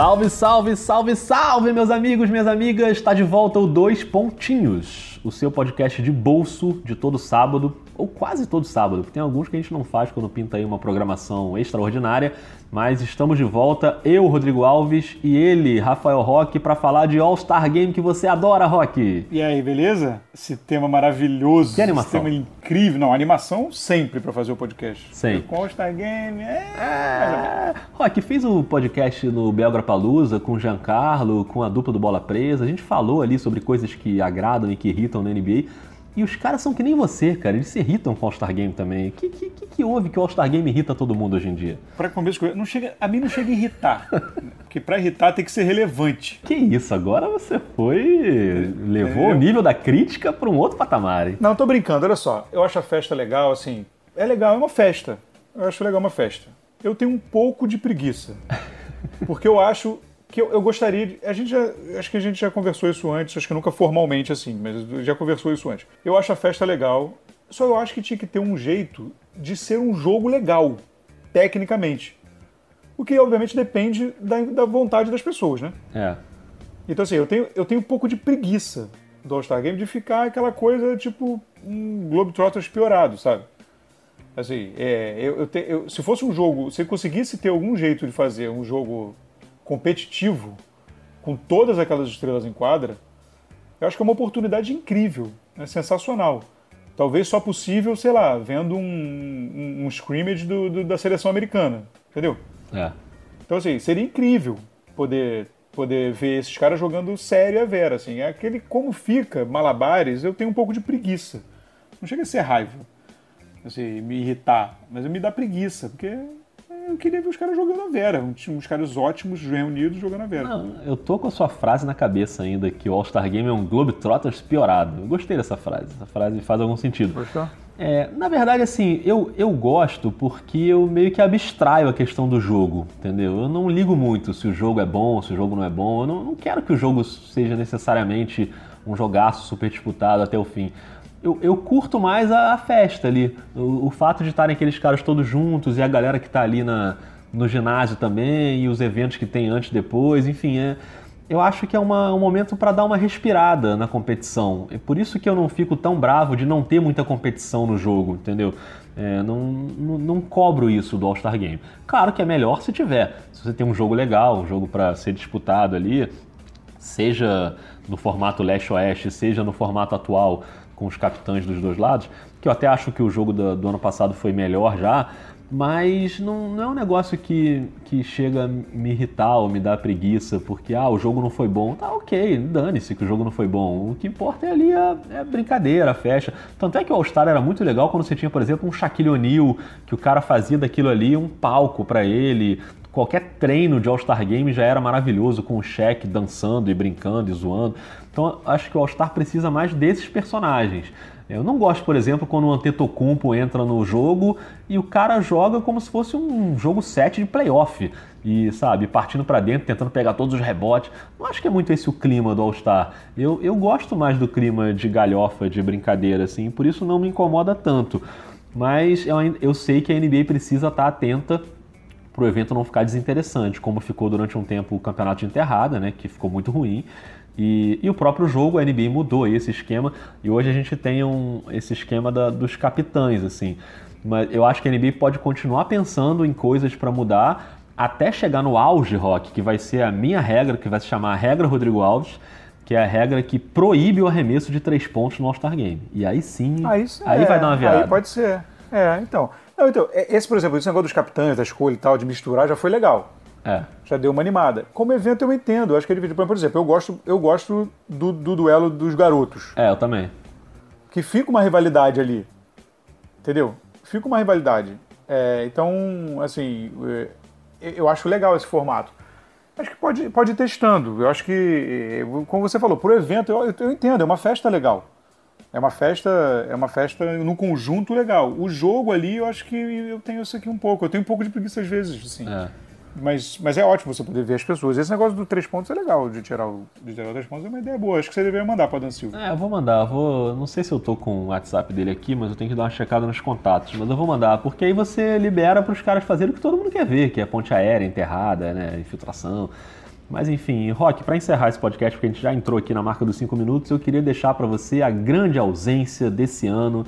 Salve, salve, salve, salve, meus amigos, minhas amigas! Está de volta o Dois Pontinhos, o seu podcast de bolso de todo sábado, ou quase todo sábado, porque tem alguns que a gente não faz quando pinta aí uma programação extraordinária, mas estamos de volta, eu, Rodrigo Alves, e ele, Rafael Roque, para falar de All-Star Game que você adora, Roque. E aí, beleza? Esse tema maravilhoso. Que animação? Esse tema incrível. Não, animação sempre para fazer o podcast. Sempre. Com All-Star Game, é... É... Roque, fez o um podcast no Belgra Palusa com o Giancarlo, com a dupla do Bola Presa, a gente falou ali sobre coisas que agradam e que irritam na NBA, e os caras são que nem você, cara. Eles se irritam com o All-Star Game também. O que, que, que houve que o All-Star Game irrita todo mundo hoje em dia? Pra começo, não chega, a mim não chega a irritar. porque pra irritar tem que ser relevante. Que isso, agora você foi. levou é, o nível da crítica pra um outro patamar, hein? Não, tô brincando, olha só. Eu acho a festa legal, assim. É legal, é uma festa. Eu acho legal uma festa. Eu tenho um pouco de preguiça. Porque eu acho que eu, eu, gostaria de, a gente já, acho que a gente já conversou isso antes, acho que nunca formalmente assim, mas já conversou isso antes. Eu acho a festa legal, só eu acho que tinha que ter um jeito de ser um jogo legal, tecnicamente. O que obviamente depende da, da vontade das pessoas, né? É. Então assim, eu tenho, eu tenho um pouco de preguiça do All-Star Game de ficar aquela coisa tipo um Globetrotters piorado, sabe? Assim, é, eu, eu, te, eu, se fosse um jogo, se eu conseguisse ter algum jeito de fazer um jogo competitivo, com todas aquelas estrelas em quadra, eu acho que é uma oportunidade incrível, é sensacional. Talvez só possível, sei lá, vendo um, um, um scrimmage do, do, da seleção americana, entendeu? É. Então, assim, seria incrível poder, poder ver esses caras jogando sério a vera, assim. É aquele como fica, malabares, eu tenho um pouco de preguiça. Não chega a ser raiva, assim, me irritar, mas me dá preguiça, porque eu queria ver os caras jogando a Vera. Uns caras ótimos reunidos jogando a Vera. Não, eu tô com a sua frase na cabeça ainda, que o All-Star Game é um Globetrotters piorado. Eu gostei dessa frase. Essa frase faz algum sentido. Gostou? É, na verdade, assim, eu, eu gosto porque eu meio que abstraio a questão do jogo, entendeu? Eu não ligo muito se o jogo é bom, se o jogo não é bom. Eu não, não quero que o jogo seja necessariamente um jogaço super disputado até o fim eu, eu curto mais a, a festa ali. O, o, fato de estarem aqueles caras todos juntos e a galera que está ali na, no ginásio também, e os eventos que tem antes e depois, enfim, é, eu acho que é uma, um momento para dar uma respirada na competição. É por isso que eu não fico tão bravo de não ter muita competição no jogo, entendeu? É, não, não, não, cobro isso do All-Star Game. Claro que é melhor se tiver. Se você tem um jogo legal, um jogo para ser disputado ali, seja no formato leste-oeste, seja no formato atual, com os capitães dos dois lados, que eu até acho que o jogo do, do ano passado foi melhor já, mas não, não, é um negócio que, que chega a me irritar ou me dar preguiça, porque ah, o jogo não foi bom. Tá ok, dane-se que o jogo não foi bom. O que importa é ali a, é a brincadeira, a festa. Tanto é que o All-Star era muito legal quando você tinha, por exemplo, um Shaquille O'Neal, que o cara fazia daquilo ali um palco para ele. Qualquer treino de All-Star Game já era maravilhoso, com o Shaq dançando e brincando e zoando. Então acho que o All-Star precisa mais desses personagens. Eu não gosto, por exemplo, quando o Antetokounmpo entra no jogo e o cara joga como se fosse um jogo 7 de playoff. E, sabe, partindo para dentro, tentando pegar todos os rebotes. Não acho que é muito esse o clima do All-Star. Eu, eu gosto mais do clima de galhofa, de brincadeira, assim, por isso não me incomoda tanto. Mas eu, eu sei que a NBA precisa estar atenta para o evento não ficar desinteressante, como ficou durante um tempo o campeonato de enterrada, né, que ficou muito ruim. E, e, o próprio jogo, a NBA mudou esse esquema e hoje a gente tem um, esse esquema da, dos capitães, assim. Mas eu acho que a NBA pode continuar pensando em coisas para mudar até chegar no auge, Rock, que vai ser a minha regra, que vai se chamar a regra Rodrigo Alves, que é a regra que proíbe o arremesso de três pontos no All-Star Game. E aí sim, aí, aí é, vai dar uma virada. Aí pode ser. É, então. Não, então, é, esse, por exemplo, esse negócio dos capitães, da escolha e tal, de misturar, já foi legal. É. Já deu uma animada. Como evento eu entendo. Eu acho que ele, por exemplo, eu gosto, eu gosto do, do duelo dos garotos. É, eu também. Que fica uma rivalidade ali. Entendeu? Fica uma rivalidade. É, então, assim, é, eu acho legal esse formato. Acho que pode, pode ir testando. Eu acho que, é, como você falou, pro evento eu, eu entendo, é uma festa legal. É uma festa, é uma festa no conjunto legal. O jogo ali, eu acho que eu tenho isso aqui um pouco. Eu tenho um pouco de preguiça às vezes, assim. É. Mas, mas é ótimo você poder ver as pessoas. Esse negócio do três pontos é legal, de tirar o, de tirar o três pontos é uma ideia boa. Acho que você deveria mandar para Dan Silva. É, eu vou mandar. Eu vou, não sei se eu tô com o WhatsApp dele aqui, mas eu tenho que dar uma checada nos contatos. Mas eu vou mandar, porque aí você libera para os caras fazerem o que todo mundo quer ver, que é ponte aérea, enterrada, né, infiltração. Mas enfim, Rock, para encerrar esse podcast, porque a gente já entrou aqui na marca dos 5 minutos, eu queria deixar para você a grande ausência desse ano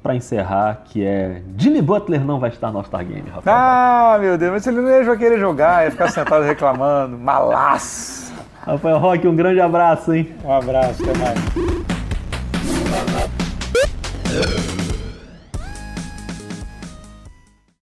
para encerrar, que é Jimmy Butler não vai estar no All-Star Game, Rafael. Ah, meu Deus, mas ele não ia querer jogar, ia ficar sentado reclamando, malaço. Rafael Roque, um grande abraço, hein? Um abraço, até mais.